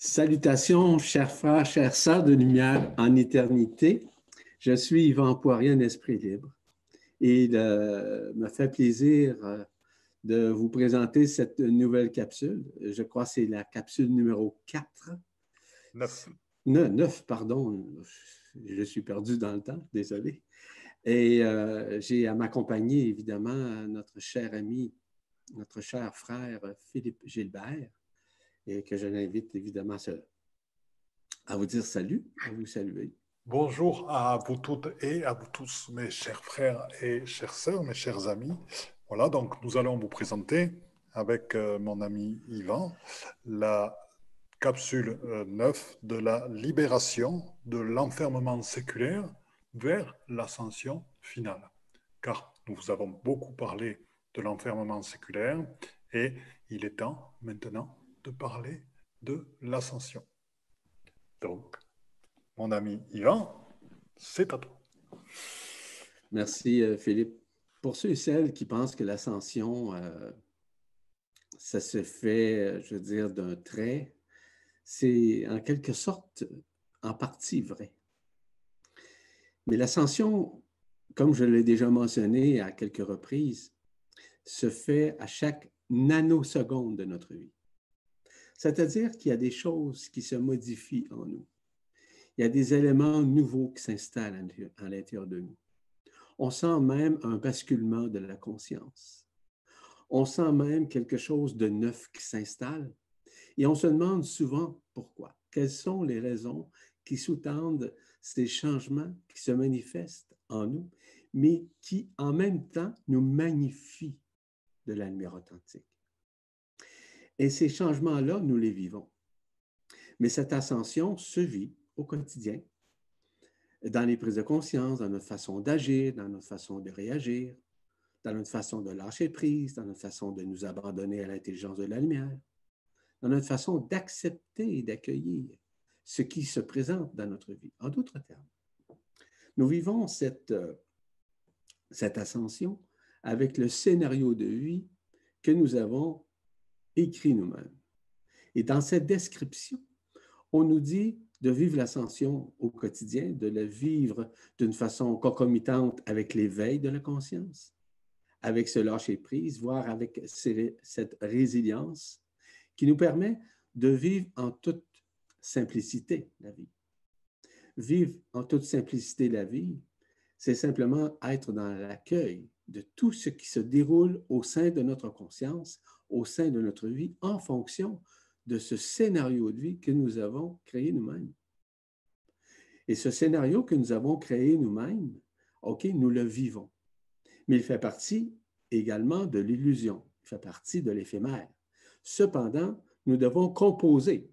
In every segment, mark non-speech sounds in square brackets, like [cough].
Salutations, chers frères, chères sœurs de lumière en éternité. Je suis Yvan Poirier, un esprit libre. Et il me fait plaisir euh, de vous présenter cette nouvelle capsule. Je crois que c'est la capsule numéro 4. 9. 9, pardon. Je suis perdu dans le temps, désolé. Et euh, j'ai à m'accompagner, évidemment, notre cher ami, notre cher frère Philippe Gilbert, et que je l'invite évidemment à vous dire salut, à vous saluer. Bonjour à vous toutes et à vous tous, mes chers frères et chères sœurs, mes chers amis. Voilà, donc nous allons vous présenter avec euh, mon ami Yvan la capsule 9 euh, de la libération de l'enfermement séculaire vers l'ascension finale. Car nous vous avons beaucoup parlé de l'enfermement séculaire et il est temps maintenant de parler de l'ascension. Donc, mon ami Yvan, c'est à toi. Merci euh, Philippe. Pour ceux et celles qui pensent que l'ascension, euh, ça se fait, euh, je veux dire, d'un trait, c'est en quelque sorte en partie vrai. Mais l'ascension, comme je l'ai déjà mentionné à quelques reprises, se fait à chaque nanoseconde de notre vie. C'est-à-dire qu'il y a des choses qui se modifient en nous. Il y a des éléments nouveaux qui s'installent à l'intérieur de nous. On sent même un basculement de la conscience. On sent même quelque chose de neuf qui s'installe. Et on se demande souvent pourquoi. Quelles sont les raisons qui sous-tendent ces changements qui se manifestent en nous, mais qui en même temps nous magnifient de la lumière authentique? Et ces changements-là, nous les vivons. Mais cette ascension se vit au quotidien, dans les prises de conscience, dans notre façon d'agir, dans notre façon de réagir, dans notre façon de lâcher prise, dans notre façon de nous abandonner à l'intelligence de la lumière, dans notre façon d'accepter et d'accueillir ce qui se présente dans notre vie. En d'autres termes, nous vivons cette, euh, cette ascension avec le scénario de vie que nous avons écrit nous-mêmes. Et dans cette description, on nous dit de vivre l'ascension au quotidien, de la vivre d'une façon concomitante avec l'éveil de la conscience, avec ce lâcher-prise, voire avec cette résilience qui nous permet de vivre en toute simplicité la vie. Vivre en toute simplicité la vie, c'est simplement être dans l'accueil de tout ce qui se déroule au sein de notre conscience, au sein de notre vie en fonction de ce scénario de vie que nous avons créé nous-mêmes. Et ce scénario que nous avons créé nous-mêmes, OK, nous le vivons. Mais il fait partie également de l'illusion, il fait partie de l'éphémère. Cependant, nous devons composer,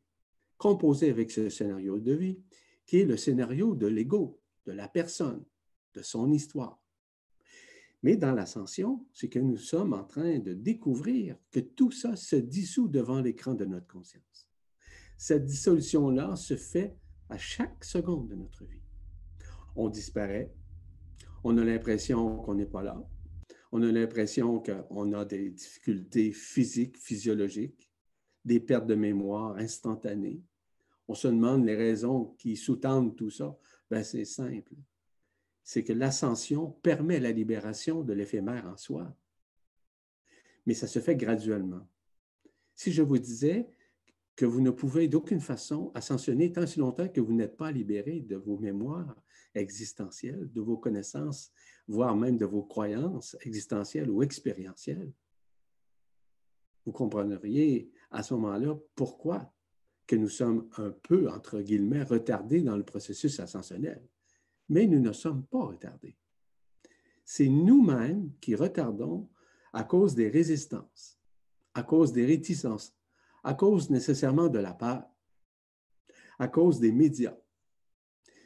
composer avec ce scénario de vie, qui est le scénario de l'ego, de la personne, de son histoire. Mais dans l'ascension, c'est que nous sommes en train de découvrir que tout ça se dissout devant l'écran de notre conscience. Cette dissolution-là se fait à chaque seconde de notre vie. On disparaît, on a l'impression qu'on n'est pas là, on a l'impression qu'on a des difficultés physiques, physiologiques, des pertes de mémoire instantanées. On se demande les raisons qui sous-tendent tout ça. Ben, c'est simple c'est que l'ascension permet la libération de l'éphémère en soi. Mais ça se fait graduellement. Si je vous disais que vous ne pouvez d'aucune façon ascensionner tant si longtemps que vous n'êtes pas libéré de vos mémoires existentielles, de vos connaissances, voire même de vos croyances existentielles ou expérientielles, vous comprendriez à ce moment-là pourquoi que nous sommes un peu, entre guillemets, retardés dans le processus ascensionnel mais nous ne sommes pas retardés. C'est nous-mêmes qui retardons à cause des résistances, à cause des réticences, à cause nécessairement de la peur, à cause des médias.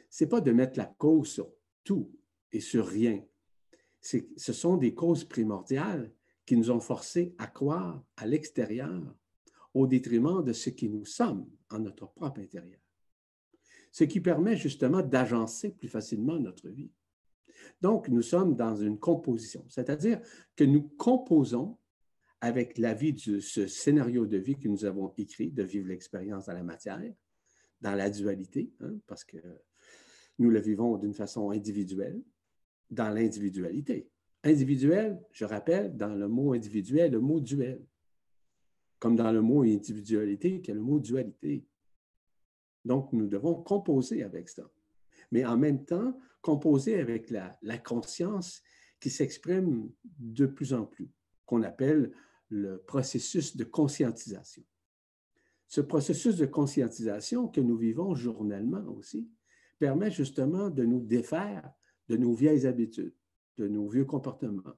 Ce n'est pas de mettre la cause sur tout et sur rien. Ce sont des causes primordiales qui nous ont forcés à croire à l'extérieur au détriment de ce qui nous sommes en notre propre intérieur ce qui permet justement d'agencer plus facilement notre vie. Donc, nous sommes dans une composition, c'est-à-dire que nous composons avec la vie de ce scénario de vie que nous avons écrit, de vivre l'expérience dans la matière, dans la dualité, hein, parce que nous le vivons d'une façon individuelle, dans l'individualité. Individuel, je rappelle, dans le mot individuel, le mot duel. Comme dans le mot individualité, qui est le mot dualité. Donc, nous devons composer avec ça. Mais en même temps, composer avec la, conscience qui s'exprime de plus en plus, qu'on appelle le processus de conscientisation. Ce processus de conscientisation que nous vivons journellement aussi permet justement de nous défaire de nos vieilles habitudes, de nos vieux comportements,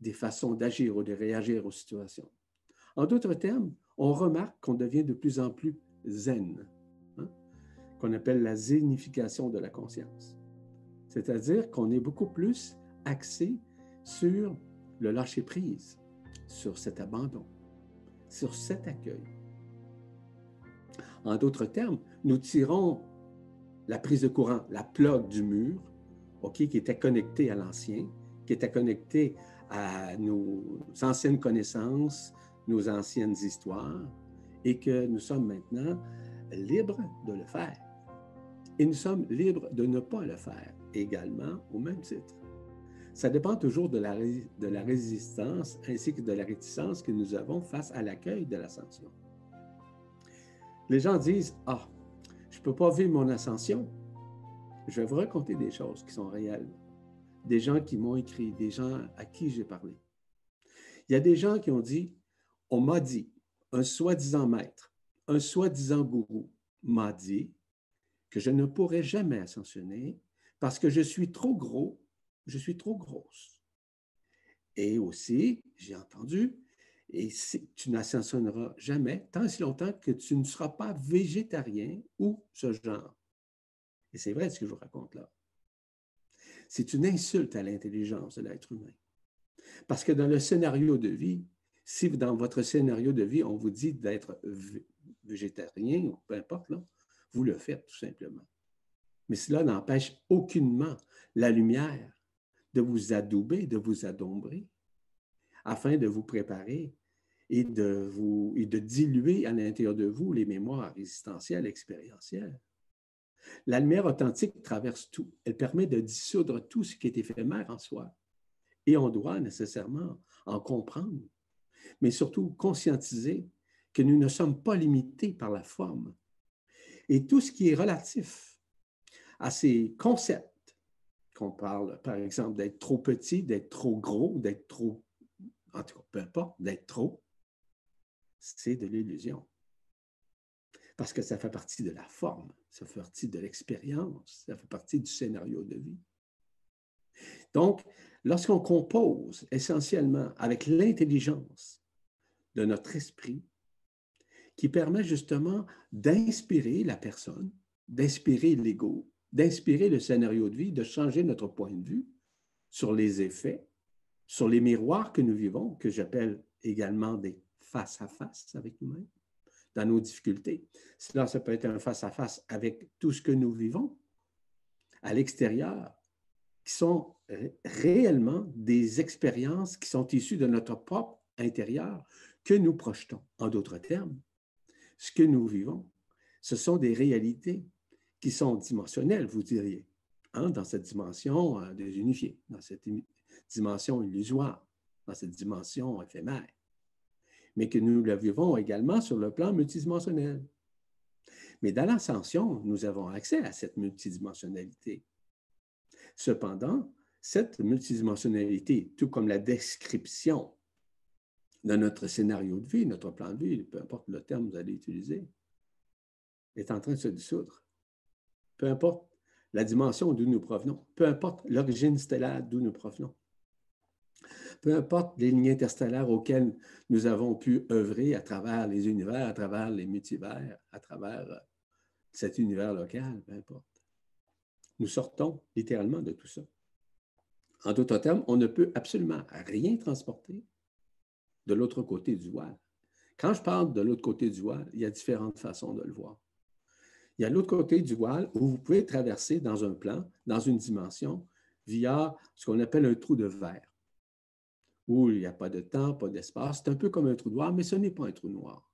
des façons d'agir ou de réagir aux situations. En d'autres termes, on remarque qu'on devient de plus en plus zen, qu'on appelle la zénification de la conscience. C'est-à-dire qu'on est beaucoup plus axé sur le lâcher-prise, sur cet abandon, sur cet accueil. En d'autres termes, nous tirons la prise de courant, la plug du mur, qui était connecté à l'ancien, qui était connecté à nos anciennes connaissances, nos anciennes histoires, et que nous sommes maintenant libres de le faire. Et nous sommes libres de ne pas le faire également au même titre. Ça dépend toujours de la, résistance ainsi que de la réticence que nous avons face à l'accueil de l'ascension. Les gens disent, ah, je ne peux pas vivre mon ascension je vais vous raconter des choses qui sont réelles, des gens qui m'ont écrit, des gens à qui j'ai parlé. Il y a des gens qui ont dit, on m'a dit, un soi-disant maître, un soi-disant gourou m'a dit que je ne pourrais jamais ascensionner parce que je suis trop gros, je suis trop grosse. Et aussi, j'ai entendu, et tu n'ascensionneras jamais tant si longtemps que tu ne seras pas végétarien ou ce genre. Et c'est vrai ce que je vous raconte là. C'est une insulte à l'intelligence de l'être humain. Parce que dans le scénario de vie, si dans votre scénario de vie, on vous dit d'être végétarien ou peu importe, là, vous le faites tout simplement. Mais cela n'empêche aucunement la lumière de vous adouber, de vous adombrer, afin de vous préparer et de, vous, diluer à l'intérieur de vous les mémoires résistentielles, expérientielles. La lumière authentique traverse tout. Elle permet de dissoudre tout ce qui est éphémère en soi. Et on doit nécessairement en comprendre, mais surtout conscientiser que nous ne sommes pas limités par la forme. Et tout ce qui est relatif à ces concepts, qu'on parle, par exemple, d'être trop petit, d'être trop gros, d'être trop, en tout cas, peu importe, d'être trop, c'est de l'illusion parce que ça fait partie de la forme, ça fait partie de l'expérience, ça fait partie du scénario de vie. Donc, lorsqu'on compose essentiellement avec l'intelligence de notre esprit, qui permet justement d'inspirer la personne, d'inspirer l'ego, d'inspirer le scénario de vie, de changer notre point de vue sur les effets, sur les miroirs que nous vivons, que j'appelle également des face à face avec nous-mêmes, dans nos difficultés. Cela, ça peut être un face-à-face avec tout ce que nous vivons à l'extérieur, qui sont réellement des expériences qui sont issues de notre propre intérieur que nous projetons. En d'autres termes, ce que nous vivons, ce sont des réalités qui sont dimensionnelles, vous diriez, hein, dans cette dimension euh, désunifiée, dans cette dimension illusoire, dans cette dimension éphémère mais que nous le vivons également sur le plan multidimensionnel. Mais dans l'ascension, nous avons accès à cette multidimensionnalité. Cependant, cette multidimensionnalité, tout comme la description de notre scénario de vie, notre plan de vie, peu importe le terme que vous allez utiliser, est en train de se dissoudre. Peu importe la dimension d'où nous provenons, peu importe l'origine stellaire d'où nous provenons peu importe les lignes interstellaires auxquelles nous avons pu œuvrer à travers les univers, à travers les multivers, à travers euh, cet univers local, peu importe. Nous sortons littéralement de tout ça. En d'autres termes, on ne peut absolument rien transporter de l'autre côté du voile. Quand je parle de l'autre côté du voile, il y a différentes façons de le voir. Il y a l'autre côté du voile où vous pouvez traverser dans un plan, dans une dimension, via ce qu'on appelle un trou de verre où il n'y a pas de temps, pas d'espace. C'est un peu comme un trou noir, mais ce n'est pas un trou noir.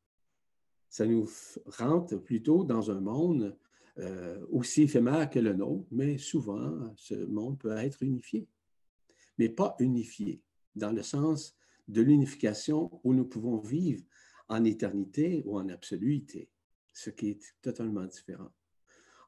Ça nous rentre plutôt dans un monde euh, aussi éphémère que le nôtre, mais souvent, ce monde peut être unifié. Mais pas unifié, dans le sens de l'unification où nous pouvons vivre en éternité ou en absoluité, ce qui est totalement différent.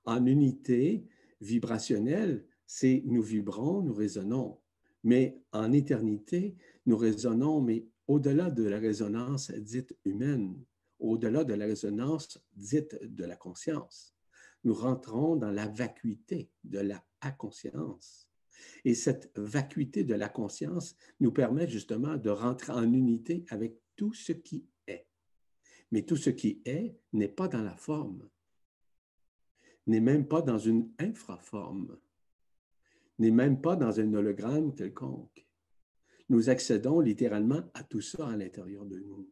En unité vibrationnelle, c'est nous vibrons, nous résonnons. Mais en éternité, nous résonnons, mais au-delà de la résonance dite humaine, au-delà de la résonance dite de la conscience. Nous rentrons dans la vacuité de la conscience. Et cette vacuité de la conscience nous permet justement de rentrer en unité avec tout ce qui est. Mais tout ce qui est n'est pas dans la forme, n'est même pas dans une infraforme, n'est même pas dans un hologramme quelconque. Nous accédons littéralement à tout ça à l'intérieur de nous.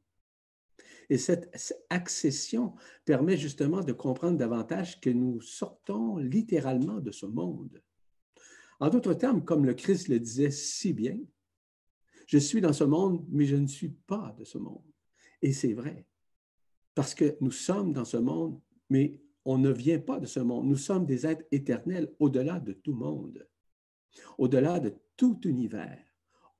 Et cette accession permet justement de comprendre davantage que nous sortons littéralement de ce monde. En d'autres termes, comme le Christ le disait si bien, je suis dans ce monde, mais je ne suis pas de ce monde. Et c'est vrai, parce que nous sommes dans ce monde, mais on ne vient pas de ce monde. Nous sommes des êtres éternels au-delà de tout monde, au-delà de tout univers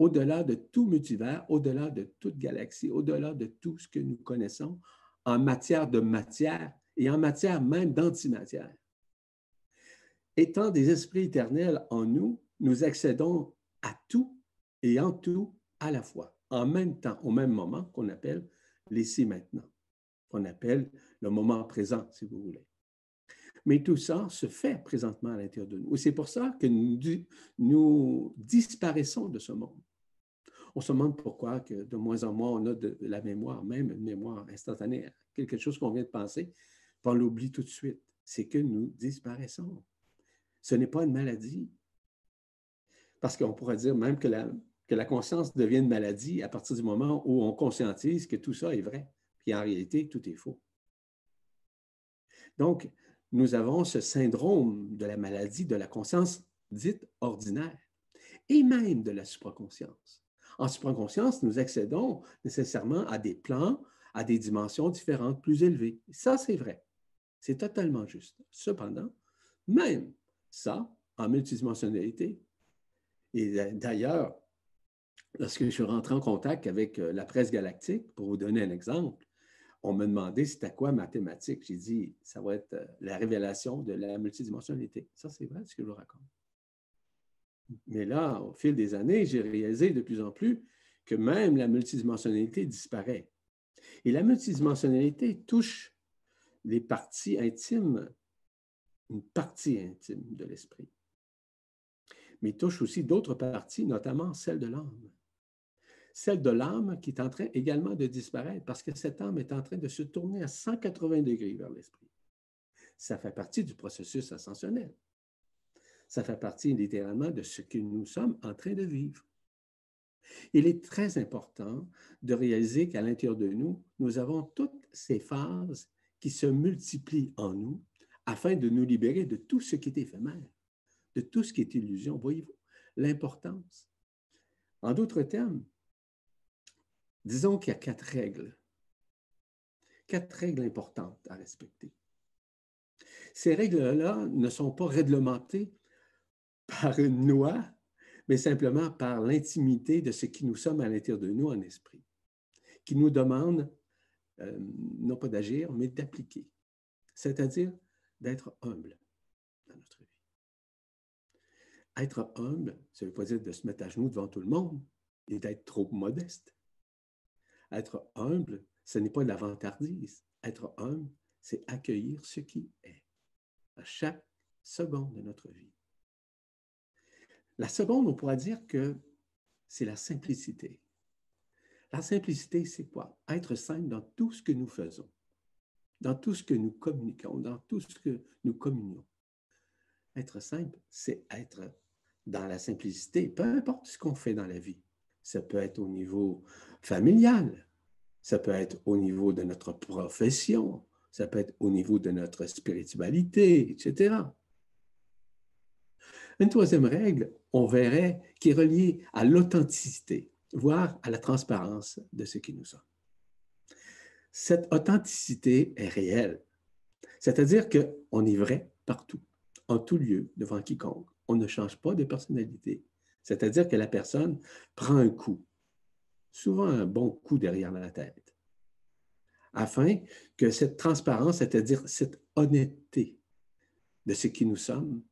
au-delà de tout multivers, au-delà de toute galaxie, au-delà de tout ce que nous connaissons en matière de matière et en matière même d'antimatière. Étant des esprits éternels en nous, nous accédons à tout et en tout à la fois, en même temps, au même moment qu'on appelle l'ici maintenant, qu'on appelle le moment présent, si vous voulez. Mais tout ça se fait présentement à l'intérieur de nous. Et c'est pour ça que nous, disparaissons de ce monde on se demande pourquoi que de moins en moins on a de, la mémoire, même une mémoire instantanée, quelque chose qu'on vient de penser, on l'oublie tout de suite. C'est que nous disparaissons. Ce n'est pas une maladie. Parce qu'on pourrait dire même que la, conscience devient une maladie à partir du moment où on conscientise que tout ça est vrai, puis en réalité, tout est faux. Donc, nous avons ce syndrome de la maladie de la conscience dite ordinaire et même de la supraconscience. En supraconscience, nous accédons nécessairement à des plans, à des dimensions différentes, plus élevées. Ça, c'est vrai. C'est totalement juste. Cependant, même ça, en multidimensionnalité, et d'ailleurs, lorsque je suis rentré en contact avec euh, la presse galactique, pour vous donner un exemple, on me demandait c'était quoi mathématiques. J'ai dit, ça va être euh, la révélation de la multidimensionnalité. Ça, c'est vrai ce que je vous raconte. Mais là, au fil des années, j'ai réalisé de plus en plus que même la multidimensionnalité disparaît. Et la multidimensionnalité touche les parties intimes, une partie intime de l'esprit. Mais touche aussi d'autres parties, notamment celle de l'âme. Celle de l'âme qui est en train également de disparaître parce que cette âme est en train de se tourner à 180 degrés vers l'esprit. Ça fait partie du processus ascensionnel ça fait partie littéralement de ce que nous sommes en train de vivre. Il est très important de réaliser qu'à l'intérieur de nous, nous avons toutes ces phases qui se multiplient en nous afin de nous libérer de tout ce qui est éphémère, de tout ce qui est illusion. Voyez-vous l'importance? En d'autres termes, disons qu'il y a quatre règles, quatre règles importantes à respecter. Ces règles-là ne sont pas réglementées par une loi, mais simplement par l'intimité de ce qui nous sommes à l'intérieur de nous en esprit, qui nous demande euh, non pas d'agir, mais d'appliquer, c'est-à-dire d'être humble dans notre vie. Être humble, ça ne veut pas dire de se mettre à genoux devant tout le monde et d'être trop modeste. Être humble, ce n'est pas de la vantardise. Être humble, c'est accueillir ce qui est à chaque seconde de notre vie. La seconde, on pourrait dire que c'est la simplicité. La simplicité, c'est quoi? Être simple dans tout ce que nous faisons, dans tout ce que nous communiquons, dans tout ce que nous communions. Être simple, c'est être dans la simplicité, peu importe ce qu'on fait dans la vie. Ça peut être au niveau familial, ça peut être au niveau de notre profession, ça peut être au niveau de notre spiritualité, etc. Une troisième règle, on verrait, qui est reliée à l'authenticité. voire à la transparence de ce qui nous sommes. Cette authenticité est réelle, c'est-à-dire qu'on est vrai partout, en tout lieu, devant quiconque. On ne change pas de personnalité, c'est-à-dire que la personne prend un coup, souvent un bon coup derrière la tête, afin que cette transparence, c'est-à-dire cette honnêteté de ce qui nous sommes,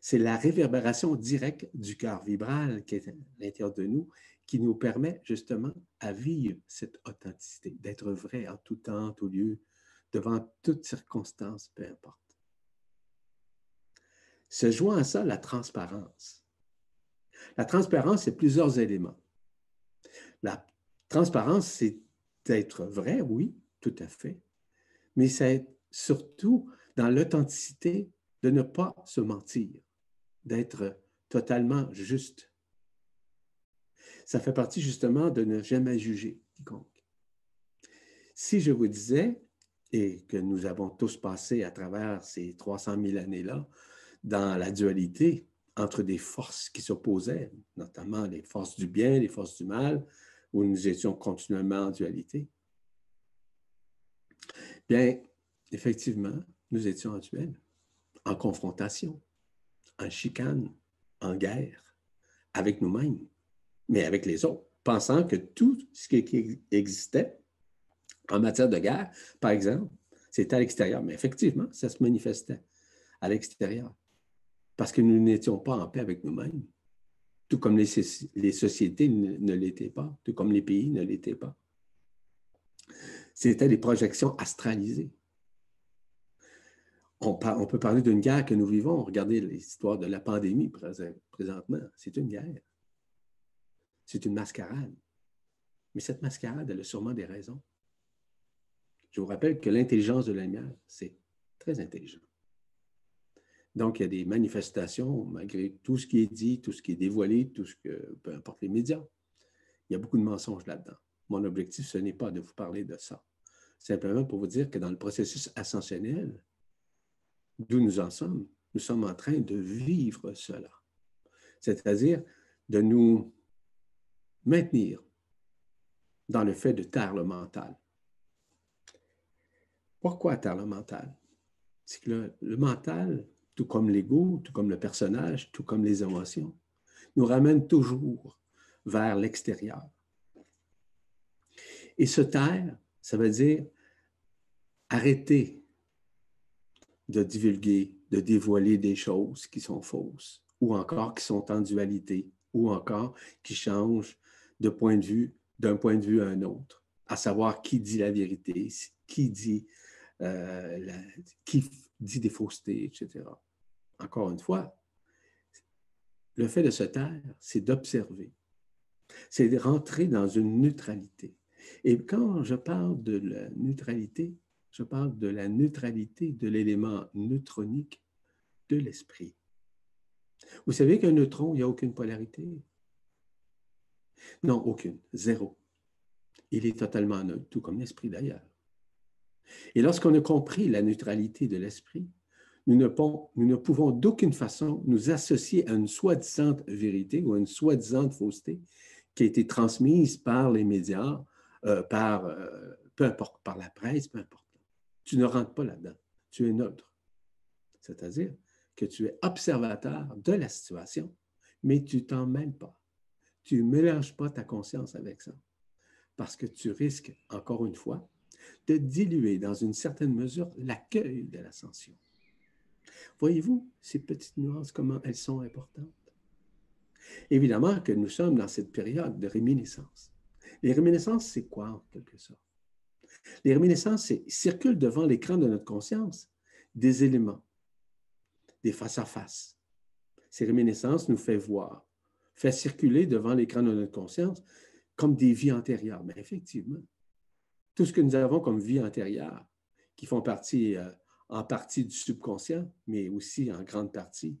c'est la réverbération directe du cœur vibral qui est à l'intérieur de nous qui nous permet justement à vivre cette authenticité, d'être vrai en tout temps, en tout lieu, devant toutes circonstances, peu importe. Se joint à ça la transparence. La transparence, c'est plusieurs éléments. La transparence, c'est d'être vrai, oui, tout à fait, mais c'est surtout dans l'authenticité de ne pas se mentir, d'être totalement juste. Ça fait partie justement de ne jamais juger quiconque. Si je vous disais, et que nous avons tous passé à travers ces 300 000 années-là, dans la dualité entre des forces qui s'opposaient, notamment les forces du bien, les forces du mal, où nous étions continuellement en dualité. Bien, effectivement, nous étions en duel, en confrontation, en chicane, en guerre, avec nous-mêmes, mais avec les autres, pensant que tout ce qui existait en matière de guerre, par exemple, c'était à l'extérieur. Mais effectivement, ça se manifestait à l'extérieur parce que nous n'étions pas en paix avec nous-mêmes, tout comme les, sociétés ne, l'étaient pas, tout comme les pays ne l'étaient pas. C'était des projections astralisées. On, on peut parler d'une guerre que nous vivons. Regardez l'histoire de la pandémie présentement. C'est une guerre. C'est une mascarade. Mais cette mascarade, elle a sûrement des raisons. Je vous rappelle que l'intelligence de la lumière, c'est très intelligent. Donc, il y a des manifestations, malgré tout ce qui est dit, tout ce qui est dévoilé, tout ce que, peu importe les médias. Il y a beaucoup de mensonges là-dedans. Mon objectif, ce n'est pas de vous parler de ça. Simplement pour vous dire que dans le processus ascensionnel, d'où nous en sommes, nous sommes en train de vivre cela. C'est-à-dire de nous maintenir dans le fait de taire le mental. Pourquoi taire le mental? C'est que le mental tout comme l'ego, tout comme le personnage, tout comme les émotions, nous ramène toujours vers l'extérieur. Et se taire, ça veut dire arrêter de divulguer, de dévoiler des choses qui sont fausses, ou encore qui sont en dualité, ou encore qui changent de point d'un point de vue à un autre, à savoir qui dit la vérité, qui dit, euh, qui dit des faussetés, etc encore une fois, le fait de se taire, c'est d'observer. C'est de rentrer dans une neutralité. Et quand je parle de la neutralité, je parle de la neutralité de l'élément neutronique de l'esprit. Vous savez qu'un neutron, il n'y a aucune polarité? Non, aucune, zéro. Il est totalement neutre, tout comme l'esprit d'ailleurs. Et lorsqu'on a compris la neutralité de l'esprit, nous ne, pouvons d'aucune façon nous associer à une soi-disant vérité ou à une soi-disant fausseté qui a été transmise par les médias, euh, par, euh, peu importe, par la presse, peu importe. Tu ne rentres pas là-dedans. Tu es neutre. C'est-à-dire que tu es observateur de la situation, mais tu t'en mêles pas. Tu ne mélanges pas ta conscience avec ça. Parce que tu risques, encore une fois, de diluer dans une certaine mesure l'accueil de l'ascension. Voyez-vous ces petites nuances, comment elles sont importantes? Évidemment que nous sommes dans cette période de réminiscence. Les réminiscences, c'est quoi en quelque sorte? Les réminiscences, c'est circulent devant l'écran de notre conscience des éléments, des face-à-face. Ces réminiscences nous font voir, fait circuler devant l'écran de notre conscience comme des vies antérieures. Mais effectivement, tout ce que nous avons comme vie antérieure, qui font partie euh, en partie du subconscient, mais aussi en grande partie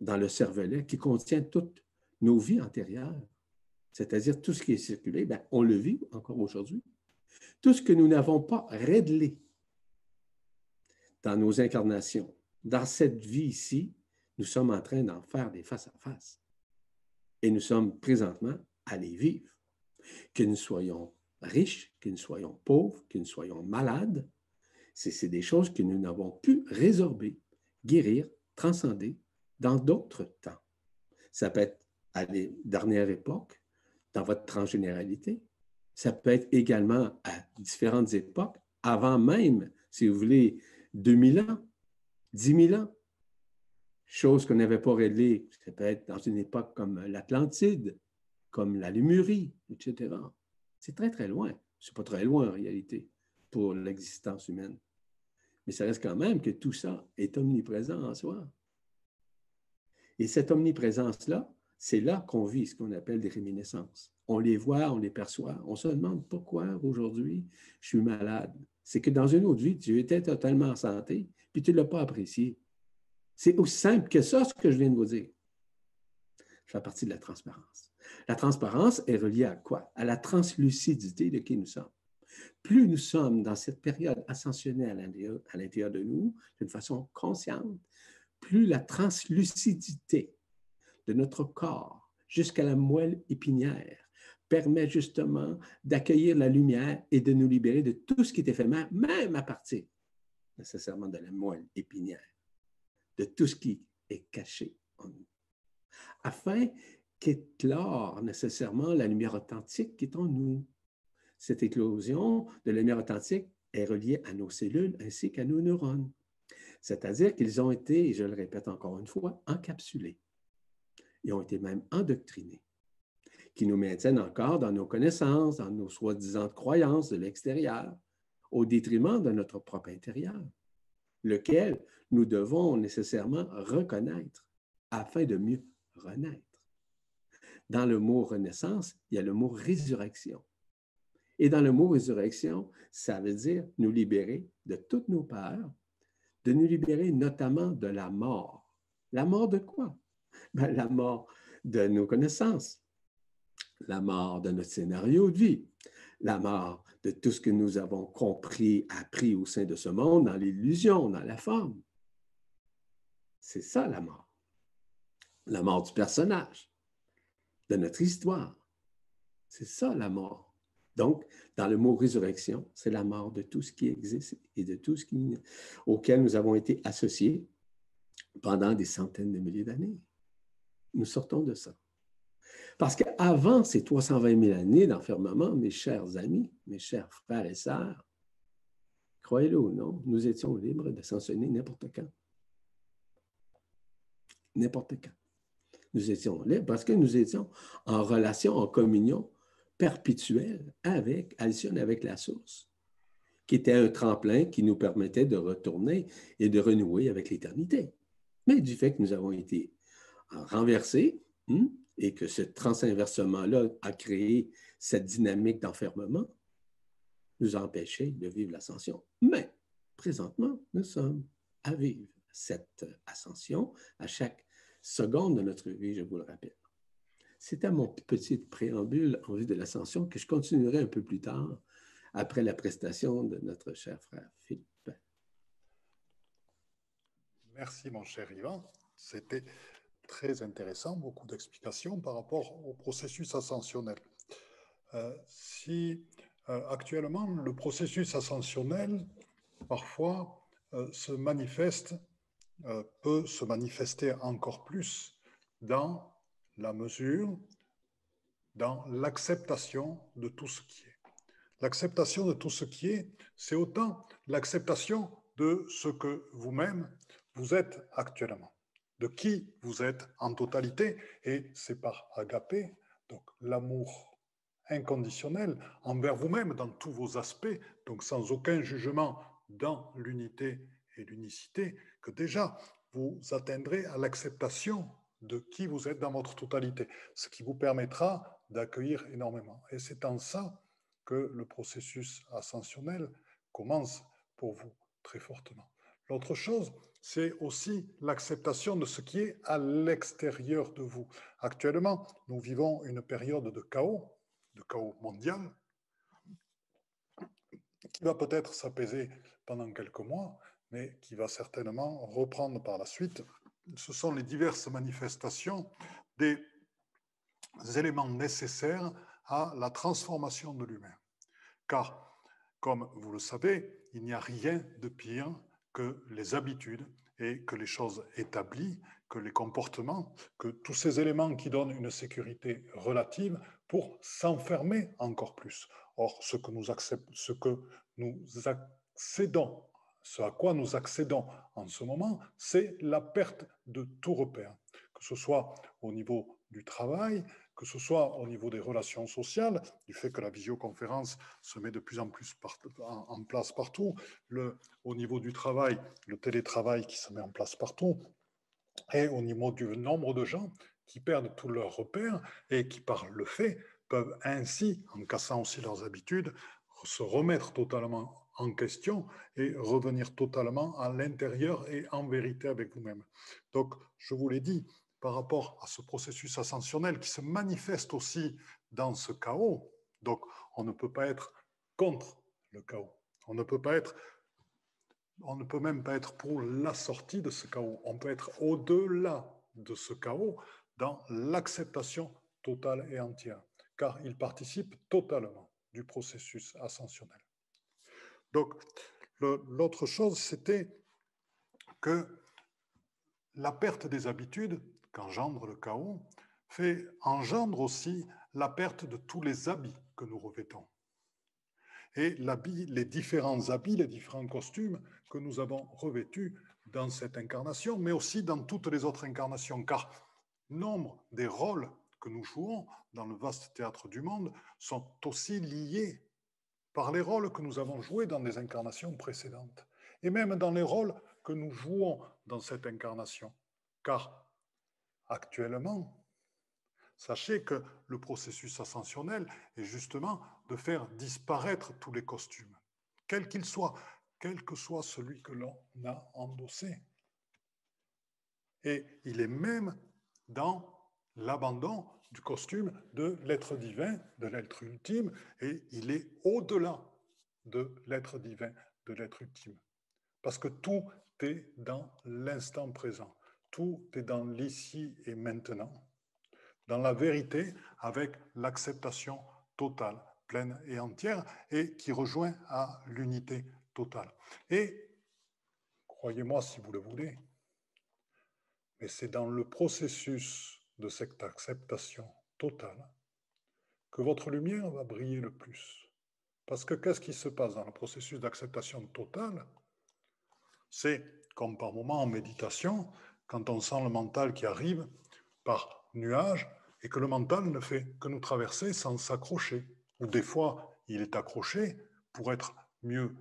dans le cervelet qui contient toutes nos vies antérieures. C'est-à-dire tout ce qui est circulé, ben, on le vit encore aujourd'hui. Tout ce que nous n'avons pas réglé dans nos incarnations, dans cette vie ici, nous sommes en train d'en faire des face-à-face. Et nous sommes présentement à les vivre Que nous soyons riches, que nous soyons pauvres, que nous soyons malades, c'est des choses que nous n'avons pu résorber, guérir, transcender dans d'autres temps. Ça peut être à des dernières époques, dans votre transgénéralité. Ça peut être également à différentes époques, avant même, si vous voulez, 2000 ans, 10 000 ans. Chose qu'on n'avait pas réglée. Ça peut être dans une époque comme l'Atlantide, comme la Lémurie, etc. C'est très, très loin. C'est pas très loin en réalité pour l'existence humaine. Mais ça reste quand même que tout ça est omniprésent en soi. Et cette omniprésence-là, c'est là qu'on vit ce qu'on appelle des réminiscences. On les voit, on les perçoit. On se demande pourquoi aujourd'hui je suis malade. C'est que dans une autre vie, tu étais totalement en santé, puis tu ne l'as pas apprécié. C'est aussi simple que ça, ce que je viens de vous dire. Ça fait partie de la transparence. La transparence est reliée à quoi? À la translucidité de qui nous sommes. Plus nous sommes dans cette période ascensionnelle à l'intérieur de nous, d'une façon consciente, plus la translucidité de notre corps jusqu'à la moelle épinière permet justement d'accueillir la lumière et de nous libérer de tout ce qui est éphémère, même à partir nécessairement de la moelle épinière, de tout ce qui est caché en nous, afin qu'éclore nécessairement la lumière authentique qui est en nous. Cette éclosion de la lumière authentique est reliée à nos cellules ainsi qu'à nos neurones. C'est-à-dire qu'ils ont été, et je le répète encore une fois, encapsulés. Ils ont été même endoctrinés, qui nous maintiennent encore dans nos connaissances, dans nos soi-disant croyances de l'extérieur, au détriment de notre propre intérieur, lequel nous devons nécessairement reconnaître afin de mieux renaître. Dans le mot renaissance, il y a le mot résurrection. Et dans le mot résurrection, ça veut dire nous libérer de toutes nos peurs, de nous libérer notamment de la mort. La mort de quoi? Ben, la mort de nos connaissances, la mort de notre scénario de vie, la mort de tout ce que nous avons compris, appris au sein de ce monde, dans l'illusion, dans la forme. C'est ça la mort. La mort du personnage, de notre histoire. C'est ça la mort. Donc, dans le mot résurrection, c'est la mort de tout ce qui existe et de tout ce qui, auquel nous avons été associés pendant des centaines de milliers d'années. Nous sortons de ça. Parce qu'avant ces 320 000 années d'enfermement, mes chers amis, mes chers frères et sœurs, croyez-le ou non, nous étions libres de s'enseigner n'importe quand. N'importe quand. Nous étions libres parce que nous étions en relation, en communion perpétuelle avec, additionnée avec la source, qui était un tremplin qui nous permettait de retourner et de renouer avec l'éternité. Mais du fait que nous avons été renversés, hmm, et que ce transinversement-là a créé cette dynamique d'enfermement, nous empêchait de vivre l'ascension. Mais présentement, nous sommes à vivre cette ascension à chaque seconde de notre vie, je vous le rappelle. C'était mon petit préambule en vue de l'ascension que je continuerai un peu plus tard après la prestation de notre cher frère Philippe. Merci, mon cher Yvan. C'était très intéressant, beaucoup d'explications par rapport au processus ascensionnel. Euh, si euh, actuellement le processus ascensionnel parfois euh, se manifeste, peut se manifester encore plus dans la mesure, dans l'acceptation de tout ce qui est. L'acceptation de tout ce qui est, c'est autant l'acceptation de ce que vous-même vous êtes actuellement de qui vous êtes en totalité, et c'est par agapé, donc l'amour inconditionnel envers vous-même dans tous vos aspects, donc sans aucun jugement dans l'unité et l'unicité, que déjà vous atteindrez à l'acceptation de qui vous êtes dans votre totalité, ce qui vous permettra d'accueillir énormément. Et c'est en ça que le processus ascensionnel commence pour vous très fortement. L'autre chose, c'est aussi l'acceptation de ce qui est à l'extérieur de vous. Actuellement, nous vivons une période de chaos, de chaos mondial, qui va peut-être s'apaiser pendant quelques mois, mais qui va certainement reprendre par la suite. Ce sont les diverses manifestations des éléments nécessaires à la transformation de l'humain. Car, comme vous le savez, il n'y a rien de pire que les habitudes et que les choses établies, que les comportements, que tous ces éléments qui donnent une sécurité relative pour s'enfermer encore plus. Or, ce que nous, ce que nous accédons, ce à quoi nous accédons en ce moment, c'est la perte de tout repère, que ce soit au niveau du travail, que ce soit au niveau des relations sociales, du fait que la visioconférence se met de plus en plus en, place partout, au niveau du travail, le télétravail qui se met en place partout, et au niveau du nombre de gens qui perdent tous leurs repères et qui, par le fait, peuvent ainsi, en cassant aussi leurs habitudes, se remettre totalement en question et revenir totalement à l'intérieur et en vérité avec vous-même. Donc, je vous l'ai dit, par rapport à ce processus ascensionnel qui se manifeste aussi dans ce chaos. Donc, on ne peut pas être contre le chaos. On ne peut pas être, on ne peut même pas être pour la sortie de ce chaos. On peut être au-delà de ce chaos dans l'acceptation totale et entière, car il participe totalement du processus ascensionnel. Donc, l'autre chose, c'était que la perte des habitudes qu'engendre le chaos, fait engendre aussi la perte de tous les habits que nous revêtons. Et les différents habits, les différents costumes que nous avons revêtus dans cette incarnation, mais aussi dans toutes les autres incarnations, car nombre des rôles que nous jouons dans le vaste théâtre du monde sont aussi liés par les rôles que nous avons joués dans des incarnations précédentes, et même dans les rôles que nous jouons dans cette incarnation. Car actuellement. Sachez que le processus ascensionnel est justement de faire disparaître tous les costumes, quels qu'ils soient, quel que soit celui que l'on a endossé. Et il est même dans l'abandon du costume de l'être divin, de l'être ultime, et il est au-delà de l'être divin, de l'être ultime. Parce que tout est dans l'instant présent. Tout est dans l'ici et maintenant, dans la vérité avec l'acceptation totale, pleine et entière, et qui rejoint à l'unité totale. Et, croyez-moi si vous le voulez, mais c'est dans le processus de cette acceptation totale que votre lumière va briller le plus. Parce que qu'est-ce qui se passe dans le processus d'acceptation totale? C'est, comme par moment en méditation, quand on sent le mental qui arrive par nuage et que le mental ne fait que nous traverser sans s'accrocher. Ou des fois, il est accroché pour être mieux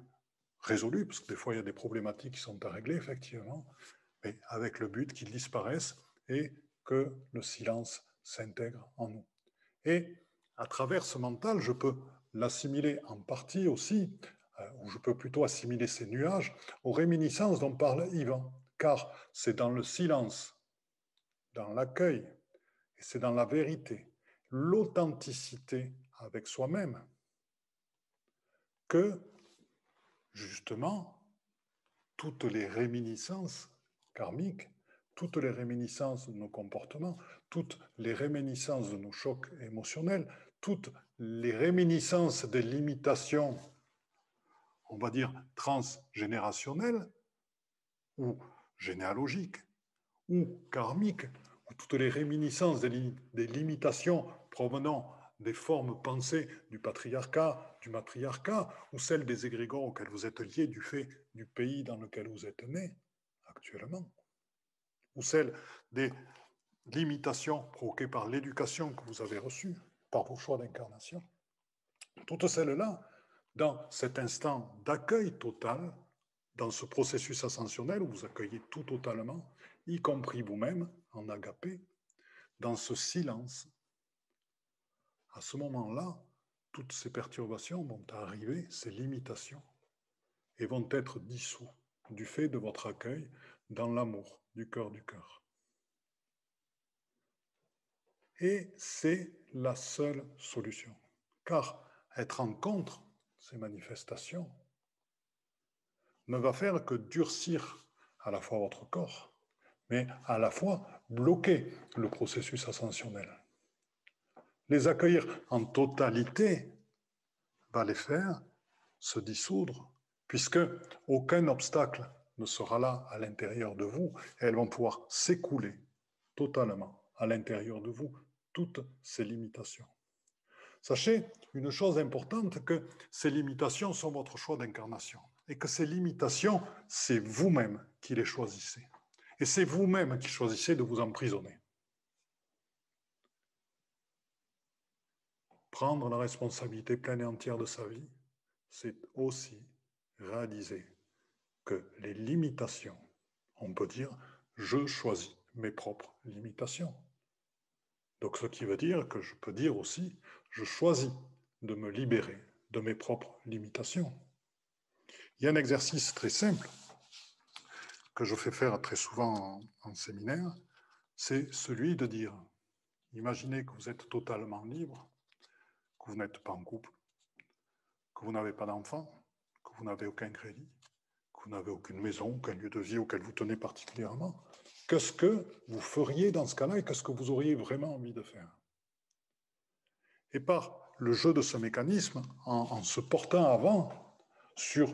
résolu, parce que des fois, il y a des problématiques qui sont à régler, effectivement, mais avec le but qu'il disparaisse et que le silence s'intègre en nous. Et à travers ce mental, je peux l'assimiler en partie aussi, euh, ou je peux plutôt assimiler ces nuages aux réminiscences dont parle Yvan car c'est dans le silence, dans l'accueil, et c'est dans la vérité, l'authenticité avec soi-même, que justement toutes les réminiscences karmiques, toutes les réminiscences de nos comportements, toutes les réminiscences de nos chocs émotionnels, toutes les réminiscences des limitations, on va dire, transgénérationnelles, ou généalogique ou karmique, ou toutes les réminiscences des, limitations provenant des formes pensées du patriarcat, du matriarcat, ou celles des égrégores auxquels vous êtes liés du fait du pays dans lequel vous êtes né actuellement, ou celles des limitations provoquées par l'éducation que vous avez reçue, par vos choix d'incarnation. Toutes celles-là, dans cet instant d'accueil total, dans ce processus ascensionnel où vous accueillez tout totalement, y compris vous-même en agapé, dans ce silence, à ce moment-là, toutes ces perturbations vont arriver, ces limitations, et vont être dissous du fait de votre accueil dans l'amour du cœur du cœur. Et c'est la seule solution. Car être en contre ces manifestations, ne va faire que durcir à la fois votre corps, mais à la fois bloquer le processus ascensionnel. Les accueillir en totalité va les faire se dissoudre, puisque aucun obstacle ne sera là à l'intérieur de vous, et elles vont pouvoir s'écouler totalement à l'intérieur de vous, toutes ces limitations. Sachez une chose importante, que ces limitations sont votre choix d'incarnation, et que ces limitations, c'est vous-même qui les choisissez. Et c'est vous-même qui choisissez de vous emprisonner. Prendre la responsabilité pleine et entière de sa vie, c'est aussi réaliser que les limitations, on peut dire, je choisis mes propres limitations. Donc ce qui veut dire que je peux dire aussi, je choisis de me libérer de mes propres limitations. Il y a un exercice très simple que je fais faire très souvent en, séminaire, c'est celui de dire, imaginez que vous êtes totalement libre, que vous n'êtes pas en couple, que vous n'avez pas d'enfant, que vous n'avez aucun crédit, que vous n'avez aucune maison, aucun lieu de vie auquel vous tenez particulièrement, qu'est-ce que vous feriez dans ce cas-là et qu'est-ce que vous auriez vraiment envie de faire? Et par le jeu de ce mécanisme, en se portant avant sur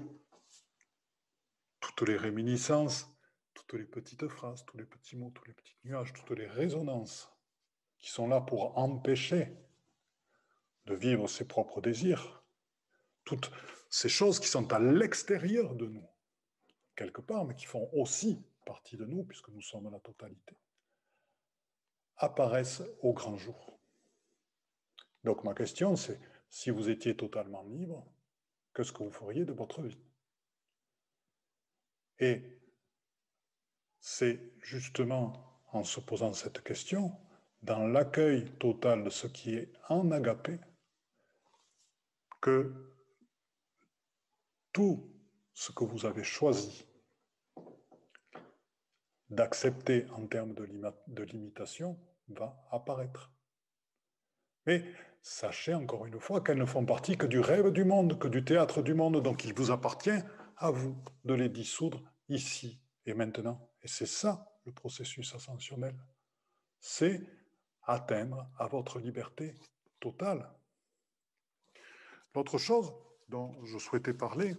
toutes les réminiscences toutes les petites phrases, tous les petits mots, tous les petits nuages, toutes les résonances qui sont là pour empêcher de vivre ses propres désirs, toutes ces choses qui sont à l'extérieur de nous, quelque part, mais qui font aussi partie de nous, puisque nous sommes la totalité, apparaissent au grand jour. Donc ma question, c'est, si vous étiez totalement libre, qu'est-ce que vous feriez de votre vie? Et c'est justement en se posant cette question, dans l'accueil total de ce qui est en agapé, que tout ce que vous avez choisi d'accepter en termes de, limitation va apparaître. Mais sachez encore une fois qu'elles ne font partie que du rêve du monde, que du théâtre du monde, donc il vous appartient à vous de les dissoudre ici et maintenant. Et c'est ça le processus ascensionnel. C'est atteindre à votre liberté totale. L'autre chose dont je souhaitais parler,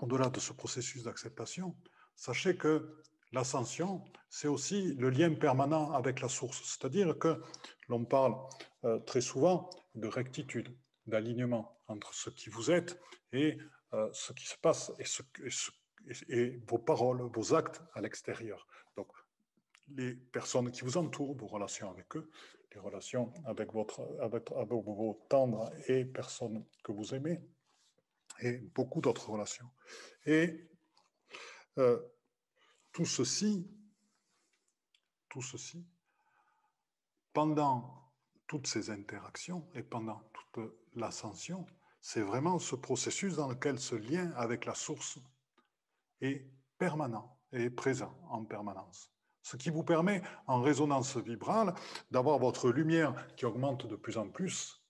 au-delà de ce processus d'acceptation, sachez que l'ascension, c'est aussi le lien permanent avec la source. C'est-à-dire que l'on parle euh, très souvent de rectitude, d'alignement entre ce qui vous êtes et ce qui se passe et vos paroles, vos actes à l'extérieur. Donc, les personnes qui vous entourent, vos relations avec eux, les relations avec, votre, avec, vos tendres et personnes que vous aimez, et beaucoup d'autres relations. Et euh, tout ceci, tout ceci, pendant toutes ces interactions et pendant toute l'ascension, c'est vraiment ce processus dans lequel ce lien avec la source est permanent et présent en permanence. Ce qui vous permet, en résonance vibrale, d'avoir votre lumière qui augmente de plus en plus,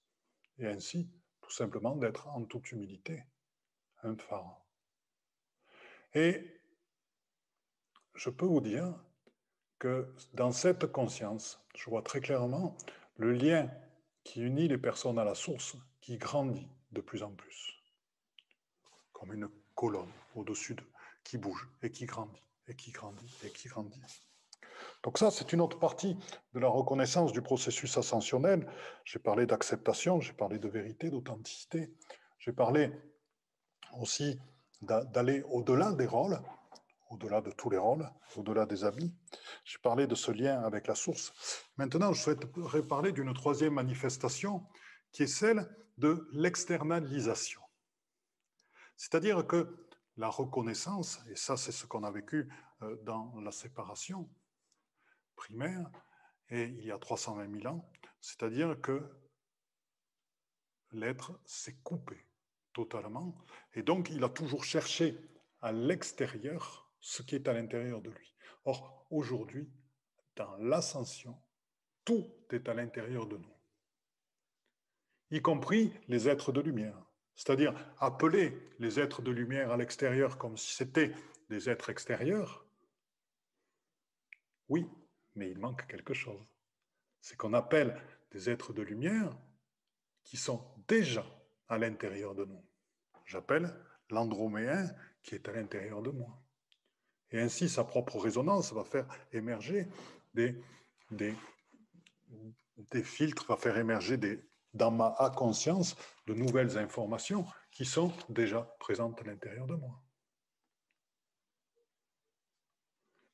et ainsi, tout simplement, d'être en toute humilité un phare. Et je peux vous dire que dans cette conscience, je vois très clairement le lien qui unit les personnes à la source qui grandit de plus en plus, comme une colonne au-dessus d'eux qui bouge et qui grandit et qui grandit et qui grandit. Donc ça, c'est une autre partie de la reconnaissance du processus ascensionnel. J'ai parlé d'acceptation, j'ai parlé de vérité, d'authenticité, j'ai parlé aussi d'aller au-delà des rôles, au-delà de tous les rôles, au-delà des habits. J'ai parlé de ce lien avec la source. Maintenant, je souhaiterais parler d'une troisième manifestation qui est celle de l'externalisation. C'est-à-dire que la reconnaissance, et ça c'est ce qu'on a vécu euh, dans la séparation primaire, et il y a 320 000 ans, c'est-à-dire que l'être s'est coupé totalement, et donc il a toujours cherché à l'extérieur ce qui est à l'intérieur de lui. Or, aujourd'hui, dans l'ascension, tout est à l'intérieur de nous, y compris les êtres de lumière. C'est-à-dire appeler les êtres de lumière à l'extérieur comme si c'était des êtres extérieurs. Oui, mais il manque quelque chose. C'est qu'on appelle des êtres de lumière qui sont déjà à l'intérieur de nous. J'appelle l'androméen qui est à l'intérieur de moi. Et ainsi, sa propre résonance va faire émerger des, filtres, va faire émerger des, dans ma conscience de nouvelles informations qui sont déjà présentes à l'intérieur de moi.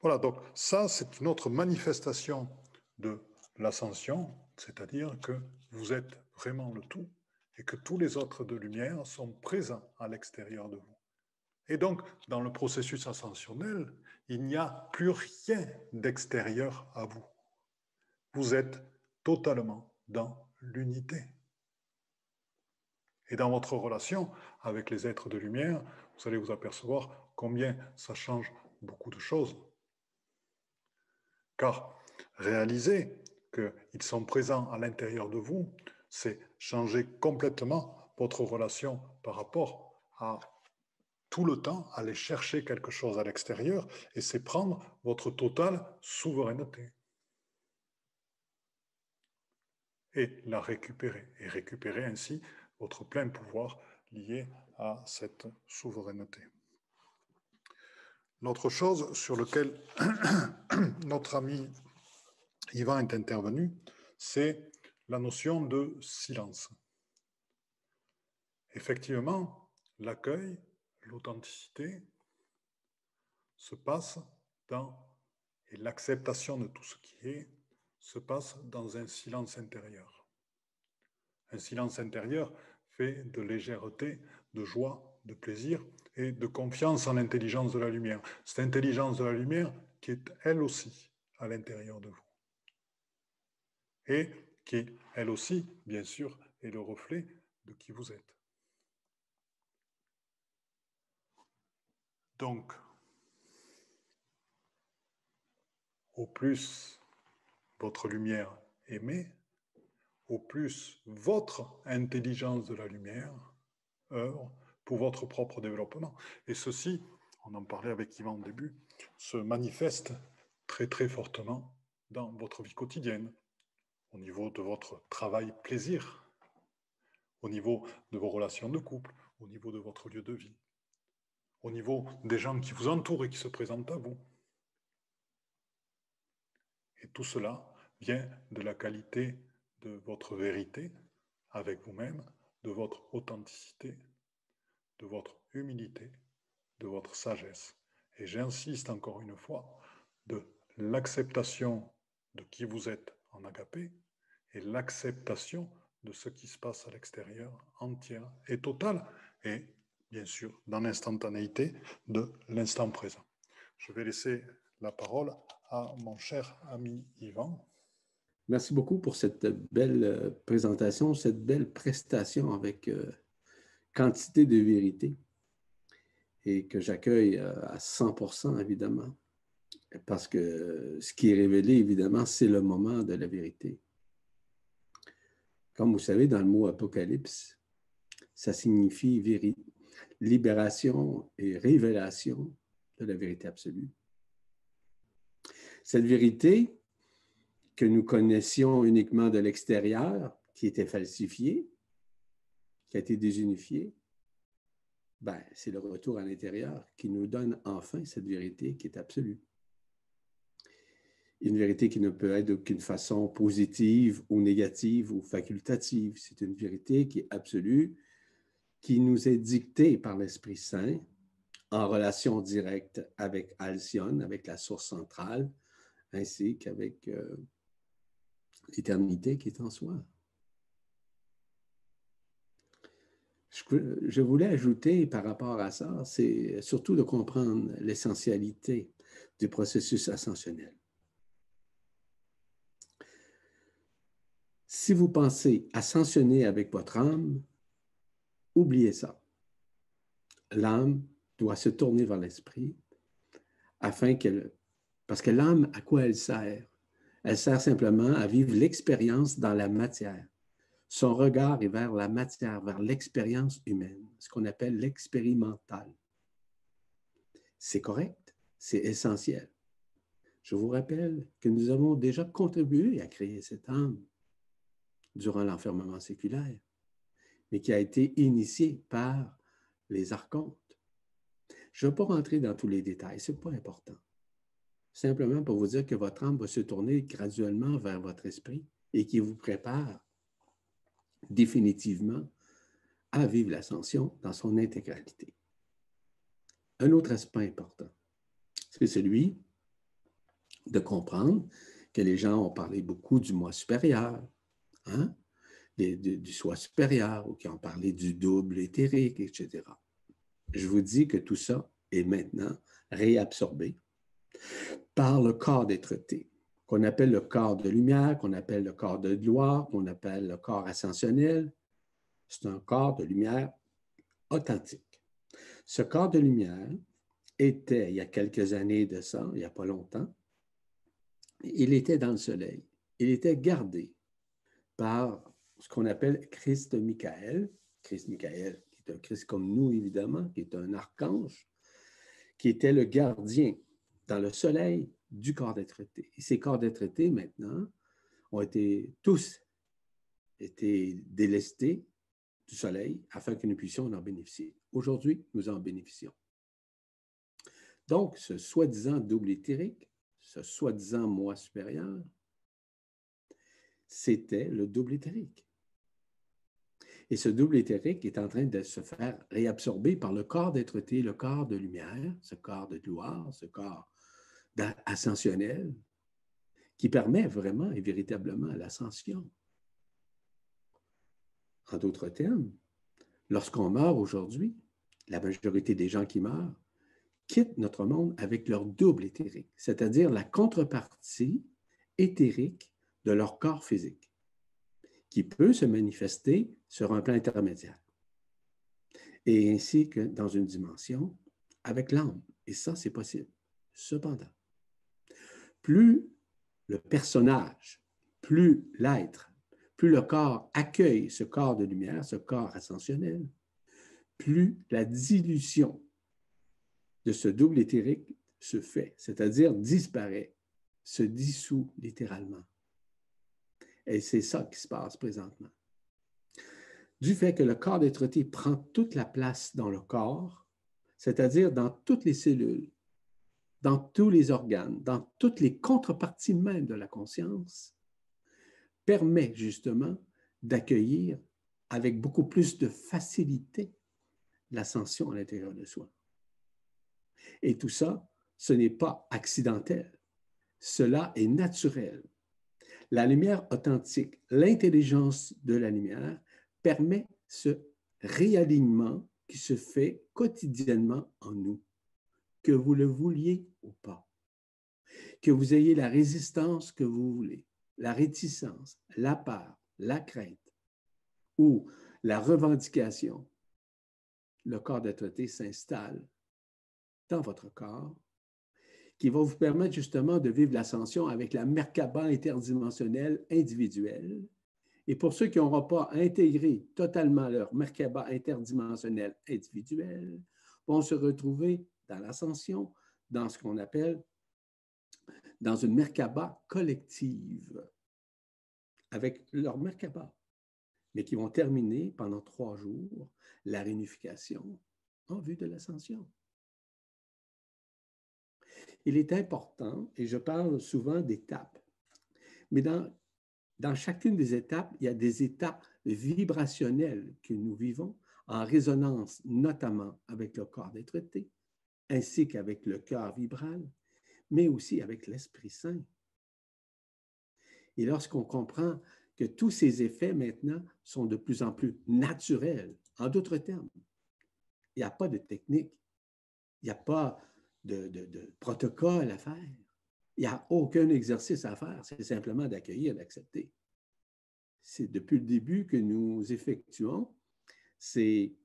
Voilà, donc ça, c'est une autre manifestation de l'ascension, c'est-à-dire que vous êtes vraiment le tout et que tous les autres de lumière sont présents à l'extérieur de vous. Et donc, dans le processus ascensionnel, il n'y a plus rien d'extérieur à vous. Vous êtes totalement dans l'unité. Et dans votre relation avec les êtres de lumière, vous allez vous apercevoir combien ça change beaucoup de choses. Car réaliser qu'ils sont présents à l'intérieur de vous, c'est changer complètement votre relation par rapport à tout le temps aller chercher quelque chose à l'extérieur et c'est prendre votre totale souveraineté et la récupérer et récupérer ainsi votre plein pouvoir lié à cette souveraineté. L'autre chose sur laquelle [clears throat] notre ami Yvan est intervenu, c'est la notion de silence. Effectivement, l'accueil, l'authenticité se passe dans, l'acceptation de tout ce qui est, se passe dans un silence intérieur. Un silence intérieur fait de légèreté, de joie, de plaisir et de confiance en l'intelligence de la lumière. Cette intelligence de la lumière qui est elle aussi à l'intérieur de vous. Et qui, elle aussi, bien sûr, est le reflet de qui vous êtes. Donc, au plus votre lumière émet, au plus votre intelligence de la lumière œuvre pour votre propre développement. Et ceci, on en parlait avec Yvan au début, se manifeste très très fortement dans votre vie quotidienne, au niveau de votre travail plaisir, au niveau de vos relations de couple, au niveau de votre lieu de vie, au niveau des gens qui vous entourent et qui se présentent à vous. Et tout cela vient de la qualité de votre vérité avec vous-même, de votre authenticité, de votre humilité, de votre sagesse. Et j'insiste encore une fois, de l'acceptation de qui vous êtes en agapé et l'acceptation de ce qui se passe à l'extérieur entière et totale et bien sûr dans l'instantanéité de l'instant présent. Je vais laisser la parole à mon cher ami Yvan. Merci beaucoup pour cette belle euh, présentation, cette belle prestation avec euh, quantité de vérité et que j'accueille euh, à 100% évidemment, parce que ce qui est révélé, évidemment, c'est le moment de la vérité. Comme vous savez, dans le mot apocalypse, ça signifie libération et révélation de la vérité absolue. Cette vérité, que nous connaissions uniquement de l'extérieur, qui était falsifié, qui a été désunifié, ben, c'est le retour à l'intérieur qui nous donne enfin cette vérité qui est absolue. Une vérité qui ne peut être d'aucune façon positive ou négative ou facultative. C'est une vérité qui est absolue, qui nous est dictée par l'Esprit Saint en relation directe avec Alcyone, avec la source centrale, ainsi qu'avec euh, l'éternité qui est en soi. Je voulais ajouter par rapport à ça, c'est surtout de comprendre l'essentialité du processus ascensionnel. Si vous pensez ascensionner avec votre âme, oubliez ça. L'âme doit se tourner vers l'esprit afin qu'elle... Parce que l'âme, à quoi elle sert? Elle sert simplement à vivre l'expérience dans la matière. Son regard est vers la matière, vers l'expérience humaine, ce qu'on appelle l'expérimental. C'est correct, c'est essentiel. Je vous rappelle que nous avons déjà contribué à créer cette âme. durant l'enfermement séculaire, mais qui a été initié par les archontes. Je ne vais pas rentrer dans tous les détails, ce n'est pas important. Simplement pour vous dire que votre âme va se tourner graduellement vers votre esprit et qui vous prépare définitivement à vivre l'ascension dans son intégralité. Un autre aspect important, c'est celui de comprendre que les gens ont parlé beaucoup du moi supérieur, hein? du soi supérieur, ou qui ont parlé du double éthérique, etc. Je vous dis que tout ça est maintenant réabsorbé par le corps d'être-té, qu'on appelle le corps de lumière, qu'on appelle le corps de gloire, qu'on appelle le corps ascensionnel. C'est un corps de lumière authentique. Ce corps de lumière était, il y a quelques années de ça, il n'y a pas longtemps, il était dans le soleil. Il était gardé par ce qu'on appelle Christ Michael. Christ Michael, qui est un Christ comme nous, évidemment, qui est un archange, qui était le gardien dans le soleil du corps d'être Et ces corps d'être maintenant, ont été tous été délestés du soleil afin que nous puissions en bénéficier. Aujourd'hui, nous en bénéficions. Donc, ce soi-disant double éthérique, ce soi-disant moi supérieur, c'était le double éthérique. Et ce double éthérique est en train de se faire réabsorber par le corps d'être le corps de lumière, ce corps de gloire, ce corps ascensionnel, qui permet vraiment et véritablement l'ascension. En d'autres termes, lorsqu'on meurt aujourd'hui, la majorité des gens qui meurent quittent notre monde avec leur double éthérique, c'est-à-dire la contrepartie éthérique de leur corps physique, qui peut se manifester sur un plan intermédiaire, et ainsi que dans une dimension avec l'âme. Et ça, c'est possible. Cependant, plus le personnage, plus l'être, plus le corps accueille ce corps de lumière, ce corps ascensionnel, plus la dilution de ce double éthérique se fait, c'est-à-dire disparaît, se dissout littéralement. Et c'est ça qui se passe présentement. Du fait que le corps d'être prend toute la place dans le corps, c'est-à-dire dans toutes les cellules, dans tous les organes, dans toutes les contreparties même de la conscience, permet justement d'accueillir avec beaucoup plus de facilité l'ascension à l'intérieur de soi. Et tout ça, ce n'est pas accidentel. Cela est naturel. La lumière authentique, l'intelligence de la lumière permet ce réalignement qui se fait quotidiennement en nous, que vous le vouliez ou pas. Que vous ayez la résistance que vous voulez, la réticence, la peur, la crainte ou la revendication, le corps d'être s'installe dans votre corps, qui va vous permettre justement de vivre l'ascension avec la Merkaba interdimensionnelle individuelle. Et pour ceux qui n'auront pas intégré totalement leur Merkaba interdimensionnelle individuelle, vont se retrouver dans l'ascension, dans ce qu'on appelle dans une Merkaba collective, avec leur Merkaba, mais qui vont terminer pendant trois jours la réunification en vue de l'ascension. Il est important, et je parle souvent d'étapes, mais dans, dans chacune des étapes, il y a des états vibrationnels que nous vivons en résonance notamment avec le corps d'être ainsi qu'avec le cœur vibral, mais aussi avec l'Esprit Saint. Et lorsqu'on comprend que tous ces effets maintenant sont de plus en plus naturels, en d'autres termes, il n'y a pas de technique, il n'y a pas de, protocole à faire. Il n'y a aucun exercice à faire, c'est simplement d'accueillir, d'accepter. C'est depuis le début que nous effectuons ces,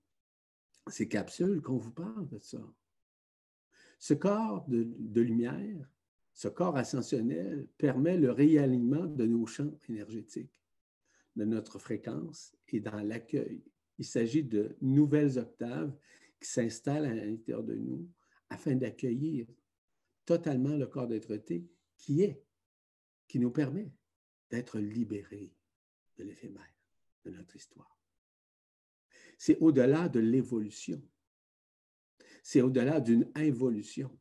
ces capsules qu'on vous parle de ça. Ce corps de, lumière, ce corps ascensionnel permet le réalignement de nos champs énergétiques, de notre fréquence et dans l'accueil. Il s'agit de nouvelles octaves qui s'installent à l'intérieur de nous afin d'accueillir totalement le corps d'être qui est, qui nous permet d'être libérés. de l'éphémère de notre histoire. C'est au-delà de l'évolution. C'est au-delà d'une involution.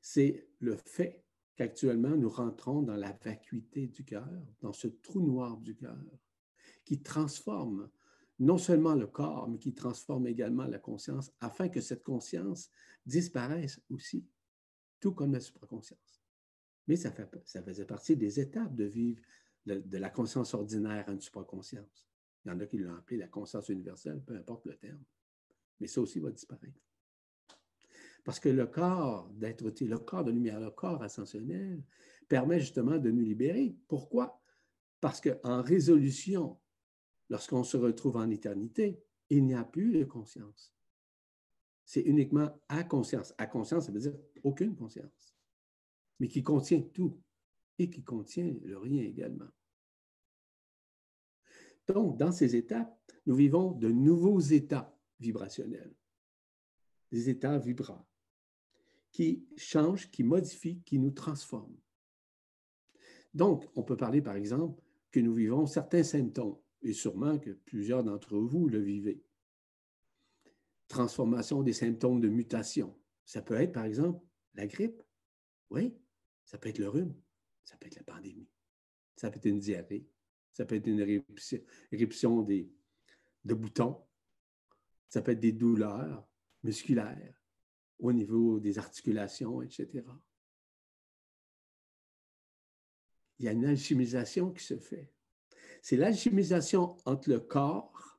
C'est le fait qu'actuellement nous rentrons dans la vacuité du cœur, dans ce trou noir du cœur, qui transforme non seulement le corps, mais qui transforme également la conscience, afin que cette conscience disparaisse aussi, tout comme la supraconscience. Mais ça, faisait partie des étapes de vivre de la conscience ordinaire à une supraconscience. Il y en a qui l'ont appelé la conscience universelle, peu importe le terme. Mais ça aussi va disparaître. Parce que le corps d'être le corps de lumière, le corps ascensionnel, permet justement de nous libérer. Pourquoi? Parce qu'en résolution, lorsqu'on se retrouve en éternité, il n'y a plus de conscience. C'est uniquement à conscience. À conscience, ça veut dire aucune conscience, mais qui contient tout et qui contient le rien également. Donc, dans ces étapes, nous vivons de nouveaux états vibrationnels, des états vibrants, qui changent, qui modifient, qui nous transforment. Donc, on peut parler, par exemple, que nous vivons certains symptômes, et sûrement que plusieurs d'entre vous le vivez. Transformation des symptômes de mutation. Ça peut être, par exemple, la grippe. Oui, ça peut être le rhume. Ça peut être la pandémie. Ça peut être une diarrhée. Ça peut être une éruption, de boutons. Ça peut être des douleurs musculaires au niveau des articulations, etc. Il y a une alchimisation qui se fait. C'est l'alchimisation entre le corps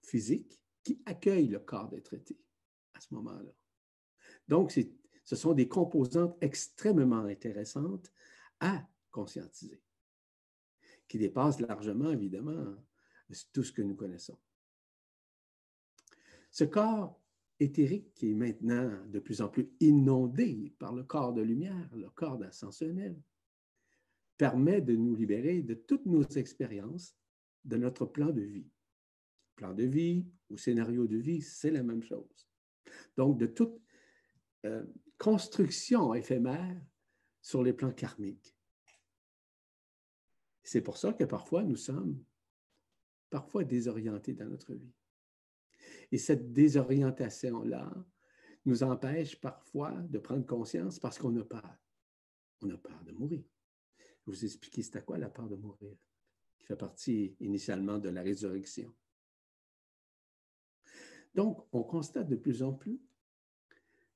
physique qui accueille le corps d'être traité à ce moment-là. Donc, ce sont des composantes extrêmement intéressantes à conscientiser qui dépasse largement, évidemment, tout ce que nous connaissons. Ce corps éthérique qui est maintenant de plus en plus inondé par le corps de lumière, le corps ascensionnel, permet de nous libérer de toutes nos expériences de notre plan de vie. Plan de vie ou scénario de vie, c'est la même chose. Donc, de toute euh, construction éphémère sur les plans karmiques. C'est pour ça que parfois nous sommes parfois désorientés dans notre vie. Et cette désorientation-là nous empêche parfois de prendre conscience parce qu'on a peur. On a peur de mourir. Je vous expliquer c'est à quoi la peur de mourir, qui fait partie initialement de la résurrection? Donc, on constate de plus en plus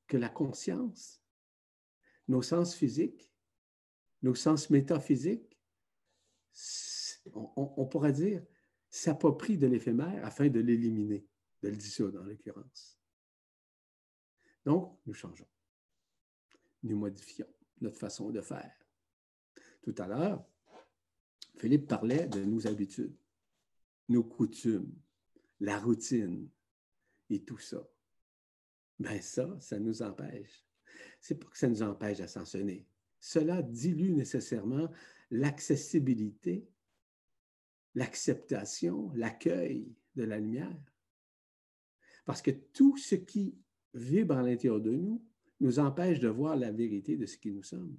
que la conscience, nos sens physiques, nos sens métaphysiques on, pourrait dire, s'approprie de l'éphémère afin de l'éliminer, de le dissoudre en l'occurrence. Donc, nous changeons. Nous modifions notre façon de faire. Tout à l'heure, Philippe parlait de nos habitudes, nos coutumes, la routine et tout ça. Ben ça, ça nous empêche. C'est pas que ça nous empêche d'ascensionner. Cela dilue nécessairement l'accessibilité, l'acceptation, l'accueil de la lumière. Parce que tout ce qui vibre à l'intérieur de nous nous empêche de voir la vérité de ce qui nous sommes.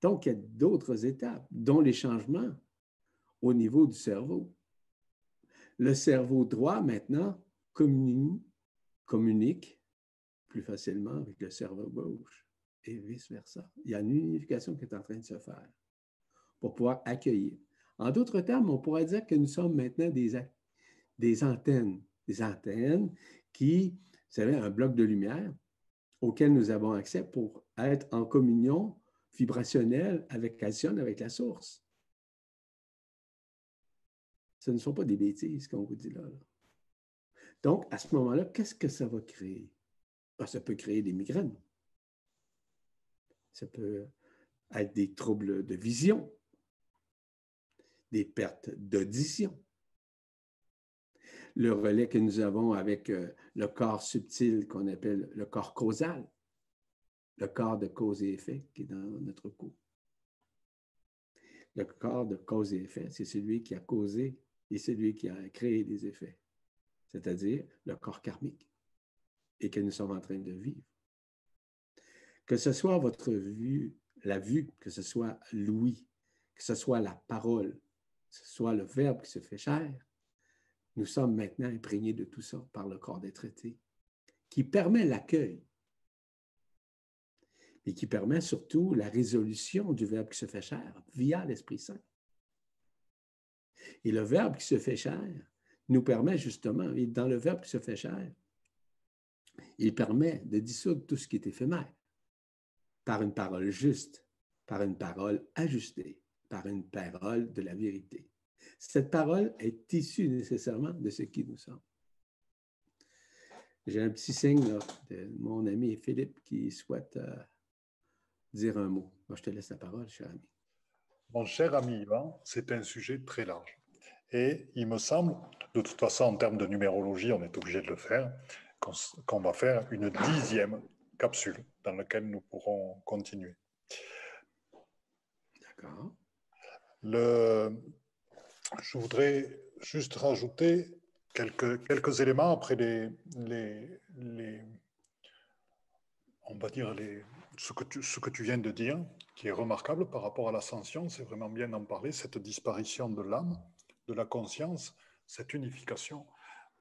Donc, il y a d'autres étapes, dont les changements au niveau du cerveau. Le cerveau droit, maintenant, communique, communique plus facilement avec le cerveau gauche et vice-versa. Il y a une unification qui est en train de se faire pour pouvoir accueillir. En d'autres termes, on pourrait dire que nous sommes maintenant des, des antennes, des antennes qui, vous savez, un bloc de lumière auquel nous avons accès pour être en communion vibrationnelle avec calcium, avec la source. Ce ne sont pas des bêtises qu'on vous dit là, Donc, à ce moment-là, qu'est-ce que ça va créer? Ben, ça peut créer des migraines. Ça peut être des troubles de vision, des pertes d'audition. Le relais que nous avons avec euh, le corps subtil qu'on appelle le corps causal, le corps de cause et effet qui est dans notre cou. Le corps de cause et effet, c'est celui qui a causé et celui qui a créé des effets, c'est-à-dire le corps karmique et que nous sommes en train de vivre. Que ce soit votre vue, la vue, que ce soit l'ouïe, que que ce soit la parole, que ce soit le Verbe qui se fait chair, nous sommes maintenant imprégnés de tout ça par le corps des traités, qui permet l'accueil, mais qui permet surtout la résolution du Verbe qui se fait chair via l'Esprit Saint. Et le Verbe qui se fait chair nous permet justement, et dans le Verbe qui se fait chair, il permet de dissoudre tout ce qui est éphémère par une parole juste, par une parole ajustée, par une parole de la vérité. Cette parole est issue nécessairement de ce qui nous sommes. J'ai un petit signe de mon ami Philippe qui souhaite euh, dire un mot. Moi, je te laisse la parole, cher ami. Mon cher ami Yvan, c'est un sujet très large. Et il me semble, de toute façon, en termes de numérologie, on est obligé de le faire, qu'on va faire une dixième capsule dans laquelle nous pourrons continuer. D'accord. Le, je voudrais juste rajouter quelques, quelques éléments après les, les, les on va dire les, ce, que tu, ce que tu viens de dire, qui est remarquable par rapport à l'ascension, c'est vraiment bien d'en parler, cette disparition de l'âme, de la conscience, cette unification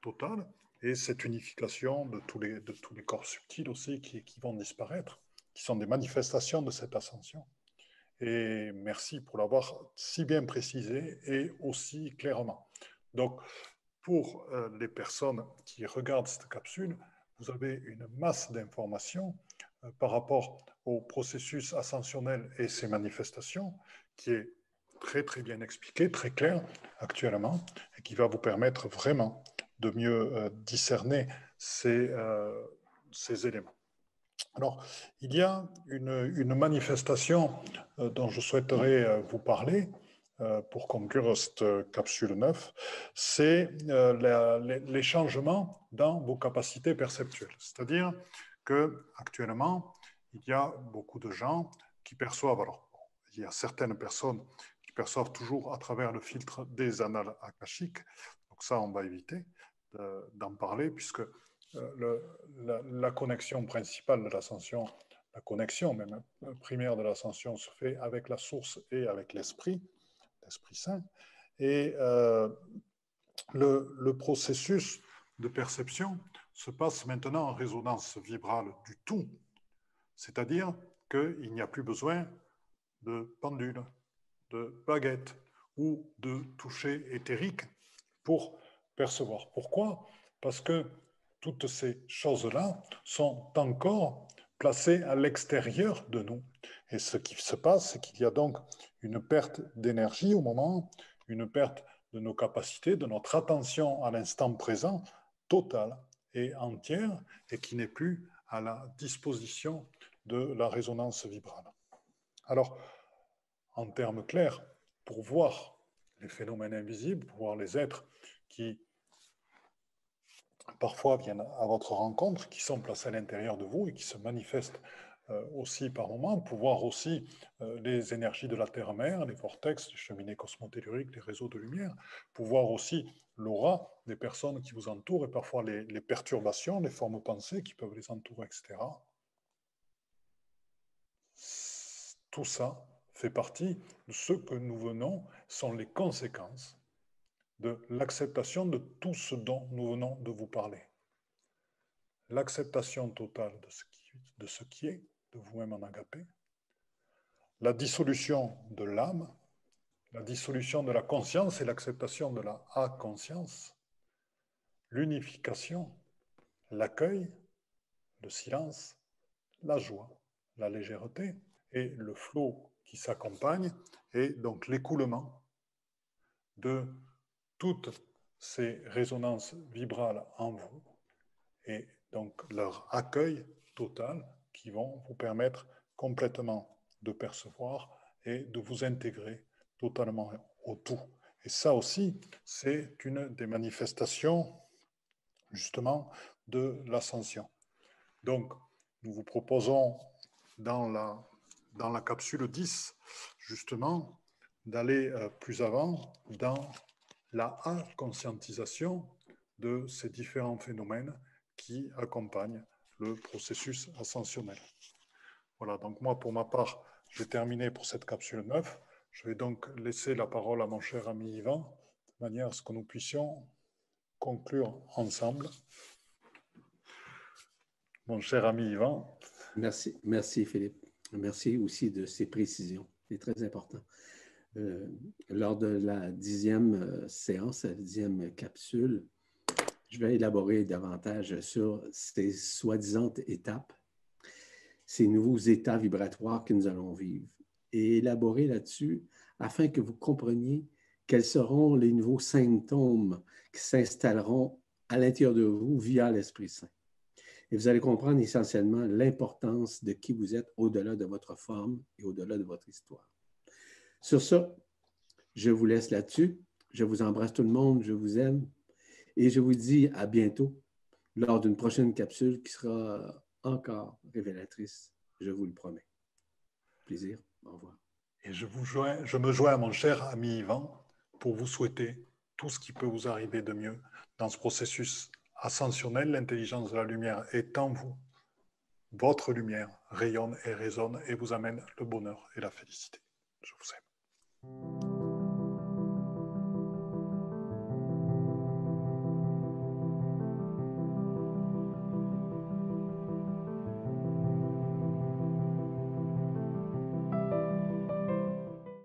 totale et cette unification de tous les, de tous les corps subtils aussi qui, qui vont disparaître, qui sont des manifestations de cette ascension. Et merci pour l'avoir si bien précisé et aussi clairement. Donc, pour euh, les personnes qui regardent cette capsule, vous avez une masse d'informations euh, par rapport au processus ascensionnel et ses manifestations qui est très très bien expliqué, très clair actuellement, et qui va vous permettre vraiment de mieux euh, discerner ces, ces éléments. Alors, il y a une, une manifestation euh, dont je souhaiterais vous parler pour conclure cette capsule 9, c'est les changements dans vos capacités perceptuelles. C'est-à-dire que actuellement, il y a beaucoup de gens qui perçoivent, alors il y a certaines personnes qui perçoivent toujours à travers le filtre des annales akashiques, donc ça on va éviter, d'en parler, puisque euh, la, connexion principale de l'ascension, la connexion même primaire de l'ascension se fait avec la source et avec l'esprit, l'Esprit Saint. Et euh, le, le, processus de perception se passe maintenant en résonance vibrale du tout, c'est-à-dire qu'il n'y a plus besoin de pendule, de baguette ou de toucher éthérique pour percevoir. Pourquoi? Parce que toutes ces choses-là sont encore placées à l'extérieur de nous. Et ce qui se passe, c'est qu'il y a donc une perte d'énergie au moment, une perte de nos capacités, de notre attention à l'instant présent, totale et entière, et qui n'est plus à la disposition de la résonance vibrale. Alors, en termes clairs, pour voir les phénomènes invisibles, pour voir les êtres qui parfois viennent à votre rencontre, qui sont placés à l'intérieur de vous et qui se manifestent euh, aussi par moments, pouvoir aussi euh, les énergies de la Terre-Mère, les vortex, les cheminées cosmotelluriques, les réseaux de lumière, pouvoir aussi l'aura des personnes qui vous entourent et parfois les, les perturbations, les formes pensées qui peuvent les entourer, etc. Tout ça fait partie de ce que nous venons, sont les conséquences de l'acceptation de tout ce dont nous venons de vous parler. L'acceptation totale de ce, qui, de ce qui est, de vous-même en agapé, la dissolution de l'âme, la dissolution de la conscience et l'acceptation de la a-conscience, l'unification, l'accueil, le silence, la joie, la légèreté et le flot qui s'accompagne, et donc l'écoulement de toutes ces résonances vibrales en vous et donc leur accueil total qui vont vous permettre complètement de percevoir et de vous intégrer totalement au tout. Et ça aussi, c'est une des manifestations justement de l'ascension. Donc, nous vous proposons dans la, dans la capsule 10, justement, d'aller euh, plus avant dans la conscientisation de ces différents phénomènes qui accompagnent le processus ascensionnel. Voilà, donc moi, pour ma part, j'ai terminé pour cette capsule 9. Je vais donc laisser la parole à mon cher ami Yvan, de manière à ce que nous puissions conclure ensemble. Mon cher ami Yvan. Merci, merci Philippe. Merci aussi de ces précisions. C'est très important. Euh, lors de la dixième euh, séance, la dixième capsule, je vais élaborer davantage sur ces soi-disant étapes, ces nouveaux états vibratoires que nous allons vivre et élaborer là-dessus afin que vous compreniez quels seront les nouveaux symptômes qui s'installeront à l'intérieur de vous via l'Esprit Saint. Et vous allez comprendre essentiellement l'importance de qui vous êtes au-delà de votre forme et au-delà de votre histoire. Sur ça, je vous laisse là-dessus. Je vous embrasse tout le monde, je vous aime et je vous dis à bientôt lors d'une prochaine capsule qui sera encore révélatrice, je vous le promets. Plaisir, au revoir. Et je, vous joins, je me joins à mon cher ami Yvan pour vous souhaiter tout ce qui peut vous arriver de mieux dans ce processus ascensionnel. L'intelligence de la lumière est en vous. Votre lumière rayonne et résonne et vous amène le bonheur et la félicité. Je vous aime. Thank you.